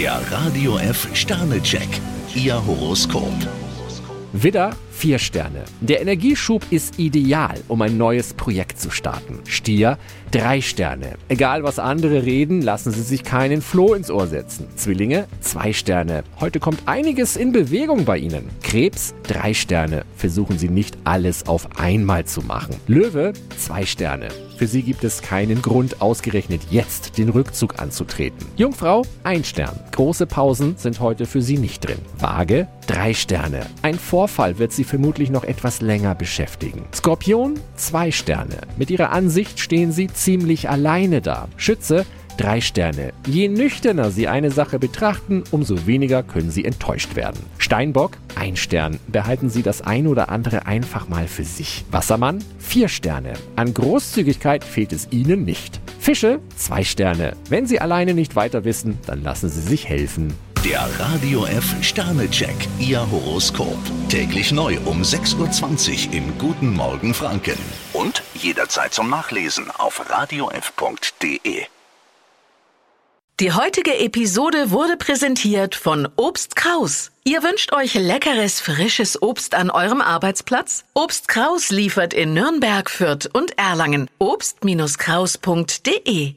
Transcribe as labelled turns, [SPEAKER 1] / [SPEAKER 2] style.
[SPEAKER 1] Der Radio F Sternecheck. Ihr Horoskop.
[SPEAKER 2] Widder, vier Sterne. Der Energieschub ist ideal, um ein neues Projekt zu starten. Stier, drei Sterne. Egal was andere reden, lassen Sie sich keinen Floh ins Ohr setzen. Zwillinge, zwei Sterne. Heute kommt einiges in Bewegung bei Ihnen. Krebs, drei Sterne. Versuchen Sie nicht alles auf einmal zu machen. Löwe, zwei Sterne. Für Sie gibt es keinen Grund, ausgerechnet jetzt den Rückzug anzutreten. Jungfrau, ein Stern. Große Pausen sind heute für Sie nicht drin. Waage, drei Sterne. Ein Vorfall wird Sie vermutlich noch etwas länger beschäftigen. Skorpion, zwei Sterne. Mit Ihrer Ansicht stehen Sie ziemlich alleine da. Schütze, Drei Sterne. Je nüchterner Sie eine Sache betrachten, umso weniger können Sie enttäuscht werden. Steinbock, ein Stern. Behalten Sie das ein oder andere einfach mal für sich. Wassermann, vier Sterne. An Großzügigkeit fehlt es Ihnen nicht. Fische, zwei Sterne. Wenn Sie alleine nicht weiter wissen, dann lassen Sie sich helfen.
[SPEAKER 1] Der Radio F Sternecheck. Ihr Horoskop. Täglich neu um 6.20 Uhr im Guten Morgen Franken. Und jederzeit zum Nachlesen auf radiof.de.
[SPEAKER 3] Die heutige Episode wurde präsentiert von Obst Kraus. Ihr wünscht euch leckeres, frisches Obst an eurem Arbeitsplatz? Obst Kraus liefert in Nürnberg, Fürth und Erlangen. Obst-Kraus.de